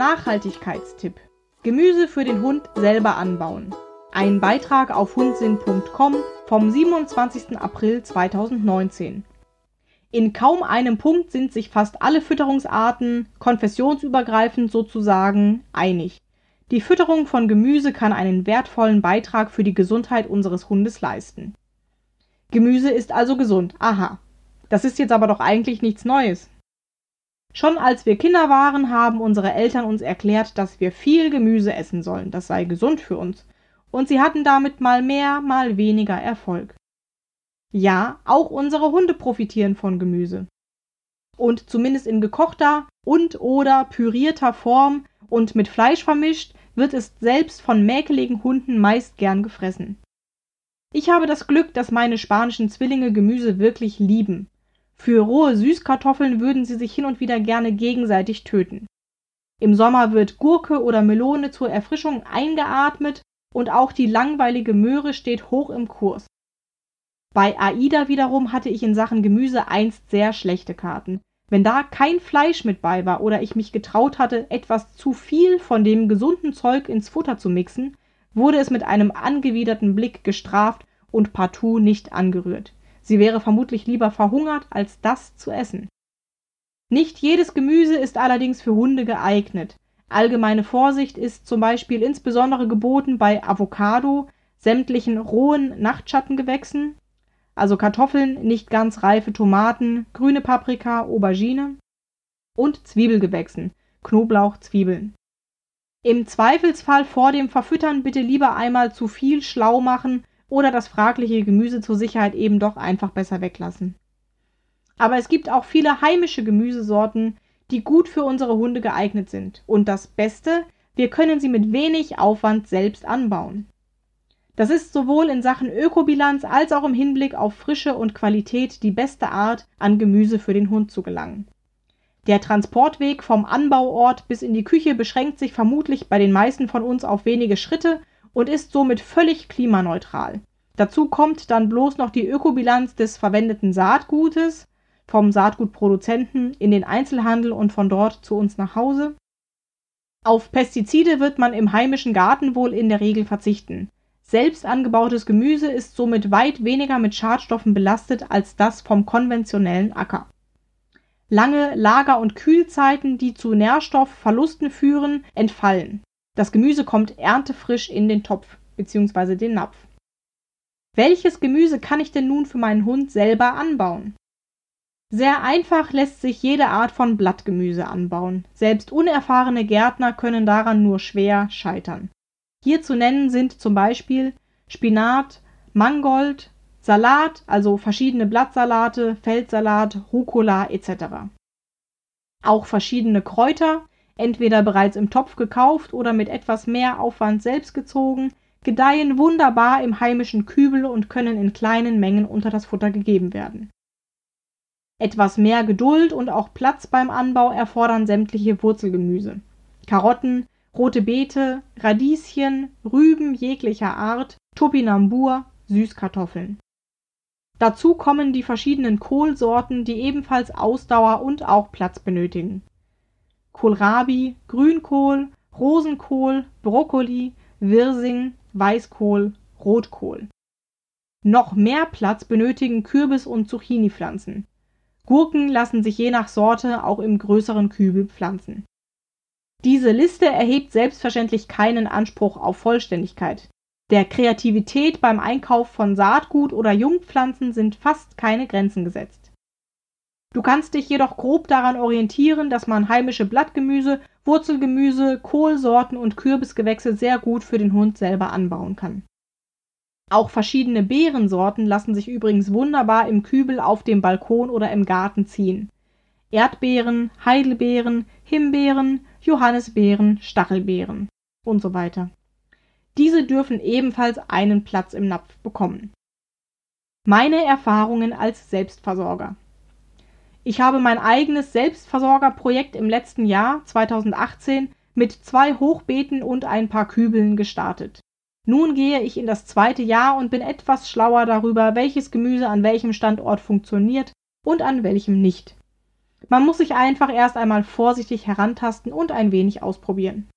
Nachhaltigkeitstipp. Gemüse für den Hund selber anbauen. Ein Beitrag auf hundsinn.com vom 27. April 2019. In kaum einem Punkt sind sich fast alle Fütterungsarten, konfessionsübergreifend sozusagen, einig. Die Fütterung von Gemüse kann einen wertvollen Beitrag für die Gesundheit unseres Hundes leisten. Gemüse ist also gesund. Aha. Das ist jetzt aber doch eigentlich nichts Neues. Schon als wir Kinder waren, haben unsere Eltern uns erklärt, dass wir viel Gemüse essen sollen, das sei gesund für uns, und sie hatten damit mal mehr, mal weniger Erfolg. Ja, auch unsere Hunde profitieren von Gemüse. Und zumindest in gekochter und oder pürierter Form und mit Fleisch vermischt, wird es selbst von mäkeligen Hunden meist gern gefressen. Ich habe das Glück, dass meine spanischen Zwillinge Gemüse wirklich lieben für rohe Süßkartoffeln würden sie sich hin und wieder gerne gegenseitig töten. Im Sommer wird Gurke oder Melone zur Erfrischung eingeatmet und auch die langweilige Möhre steht hoch im Kurs. Bei Aida wiederum hatte ich in Sachen Gemüse einst sehr schlechte Karten. Wenn da kein Fleisch mit bei war oder ich mich getraut hatte, etwas zu viel von dem gesunden Zeug ins Futter zu mixen, wurde es mit einem angewiderten Blick gestraft und partout nicht angerührt. Sie wäre vermutlich lieber verhungert, als das zu essen. Nicht jedes Gemüse ist allerdings für Hunde geeignet. Allgemeine Vorsicht ist zum Beispiel insbesondere geboten bei Avocado, sämtlichen rohen Nachtschattengewächsen, also Kartoffeln, nicht ganz reife Tomaten, grüne Paprika, Aubergine und Zwiebelgewächsen, Knoblauch, Zwiebeln. Im Zweifelsfall vor dem Verfüttern bitte lieber einmal zu viel schlau machen oder das fragliche Gemüse zur Sicherheit eben doch einfach besser weglassen. Aber es gibt auch viele heimische Gemüsesorten, die gut für unsere Hunde geeignet sind. Und das Beste, wir können sie mit wenig Aufwand selbst anbauen. Das ist sowohl in Sachen Ökobilanz als auch im Hinblick auf Frische und Qualität die beste Art, an Gemüse für den Hund zu gelangen. Der Transportweg vom Anbauort bis in die Küche beschränkt sich vermutlich bei den meisten von uns auf wenige Schritte und ist somit völlig klimaneutral. Dazu kommt dann bloß noch die Ökobilanz des verwendeten Saatgutes vom Saatgutproduzenten in den Einzelhandel und von dort zu uns nach Hause. Auf Pestizide wird man im heimischen Garten wohl in der Regel verzichten. Selbst angebautes Gemüse ist somit weit weniger mit Schadstoffen belastet als das vom konventionellen Acker. Lange Lager- und Kühlzeiten, die zu Nährstoffverlusten führen, entfallen. Das Gemüse kommt erntefrisch in den Topf bzw. den Napf. Welches Gemüse kann ich denn nun für meinen Hund selber anbauen? Sehr einfach lässt sich jede Art von Blattgemüse anbauen. Selbst unerfahrene Gärtner können daran nur schwer scheitern. Hier zu nennen sind zum Beispiel Spinat, Mangold, Salat, also verschiedene Blattsalate, Feldsalat, Rucola etc. Auch verschiedene Kräuter entweder bereits im Topf gekauft oder mit etwas mehr Aufwand selbst gezogen, gedeihen wunderbar im heimischen Kübel und können in kleinen Mengen unter das Futter gegeben werden. Etwas mehr Geduld und auch Platz beim Anbau erfordern sämtliche Wurzelgemüse. Karotten, rote Beete, Radieschen, Rüben jeglicher Art, Topinambur, Süßkartoffeln. Dazu kommen die verschiedenen Kohlsorten, die ebenfalls Ausdauer und auch Platz benötigen. Kohlrabi, Grünkohl, Rosenkohl, Brokkoli, Wirsing, Weißkohl, Rotkohl. Noch mehr Platz benötigen Kürbis- und Zucchini-Pflanzen. Gurken lassen sich je nach Sorte auch im größeren Kübel pflanzen. Diese Liste erhebt selbstverständlich keinen Anspruch auf Vollständigkeit. Der Kreativität beim Einkauf von Saatgut oder Jungpflanzen sind fast keine Grenzen gesetzt. Du kannst dich jedoch grob daran orientieren, dass man heimische Blattgemüse, Wurzelgemüse, Kohlsorten und Kürbisgewächse sehr gut für den Hund selber anbauen kann. Auch verschiedene Beerensorten lassen sich übrigens wunderbar im Kübel auf dem Balkon oder im Garten ziehen. Erdbeeren, Heidelbeeren, Himbeeren, Johannisbeeren, Stachelbeeren und so weiter. Diese dürfen ebenfalls einen Platz im Napf bekommen. Meine Erfahrungen als Selbstversorger. Ich habe mein eigenes Selbstversorgerprojekt im letzten Jahr 2018 mit zwei Hochbeeten und ein paar Kübeln gestartet. Nun gehe ich in das zweite Jahr und bin etwas schlauer darüber, welches Gemüse an welchem Standort funktioniert und an welchem nicht. Man muss sich einfach erst einmal vorsichtig herantasten und ein wenig ausprobieren.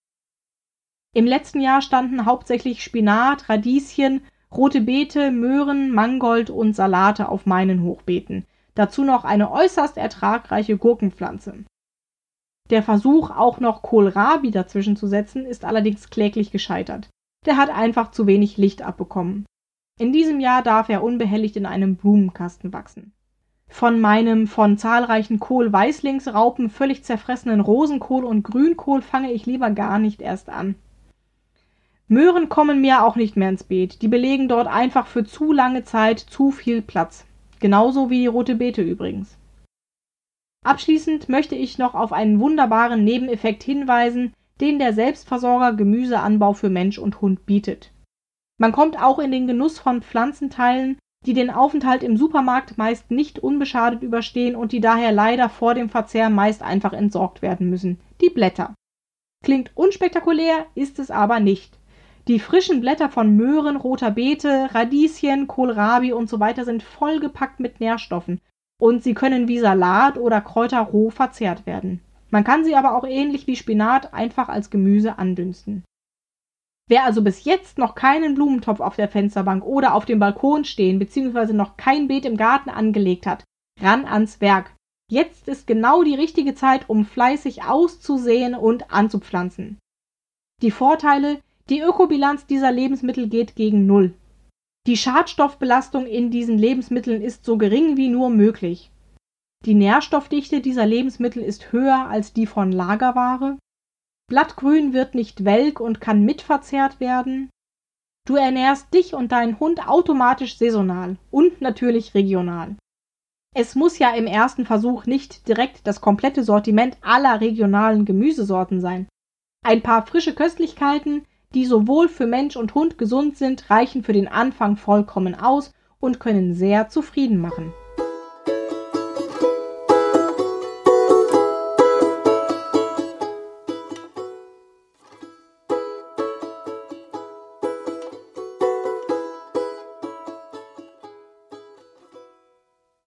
Im letzten Jahr standen hauptsächlich Spinat, Radieschen, rote Beete, Möhren, Mangold und Salate auf meinen Hochbeeten. Dazu noch eine äußerst ertragreiche Gurkenpflanze. Der Versuch, auch noch Kohlrabi dazwischen zu setzen, ist allerdings kläglich gescheitert. Der hat einfach zu wenig Licht abbekommen. In diesem Jahr darf er unbehelligt in einem Blumenkasten wachsen. Von meinem von zahlreichen Kohl-Weißlingsraupen völlig zerfressenen Rosenkohl und Grünkohl fange ich lieber gar nicht erst an. Möhren kommen mir auch nicht mehr ins Beet, die belegen dort einfach für zu lange Zeit zu viel Platz. Genauso wie die rote Beete übrigens. Abschließend möchte ich noch auf einen wunderbaren Nebeneffekt hinweisen, den der Selbstversorger Gemüseanbau für Mensch und Hund bietet. Man kommt auch in den Genuss von Pflanzenteilen, die den Aufenthalt im Supermarkt meist nicht unbeschadet überstehen und die daher leider vor dem Verzehr meist einfach entsorgt werden müssen. Die Blätter. Klingt unspektakulär, ist es aber nicht. Die frischen Blätter von Möhren, roter Beete, Radieschen, Kohlrabi und so weiter sind vollgepackt mit Nährstoffen und sie können wie Salat oder Kräuter roh verzehrt werden. Man kann sie aber auch ähnlich wie Spinat einfach als Gemüse andünsten. Wer also bis jetzt noch keinen Blumentopf auf der Fensterbank oder auf dem Balkon stehen bzw. noch kein Beet im Garten angelegt hat, ran ans Werk. Jetzt ist genau die richtige Zeit, um fleißig auszusehen und anzupflanzen. Die Vorteile, die Ökobilanz dieser Lebensmittel geht gegen Null. Die Schadstoffbelastung in diesen Lebensmitteln ist so gering wie nur möglich. Die Nährstoffdichte dieser Lebensmittel ist höher als die von Lagerware. Blattgrün wird nicht welk und kann mitverzehrt werden. Du ernährst dich und deinen Hund automatisch saisonal und natürlich regional. Es muss ja im ersten Versuch nicht direkt das komplette Sortiment aller regionalen Gemüsesorten sein. Ein paar frische Köstlichkeiten, die sowohl für Mensch und Hund gesund sind, reichen für den Anfang vollkommen aus und können sehr zufrieden machen.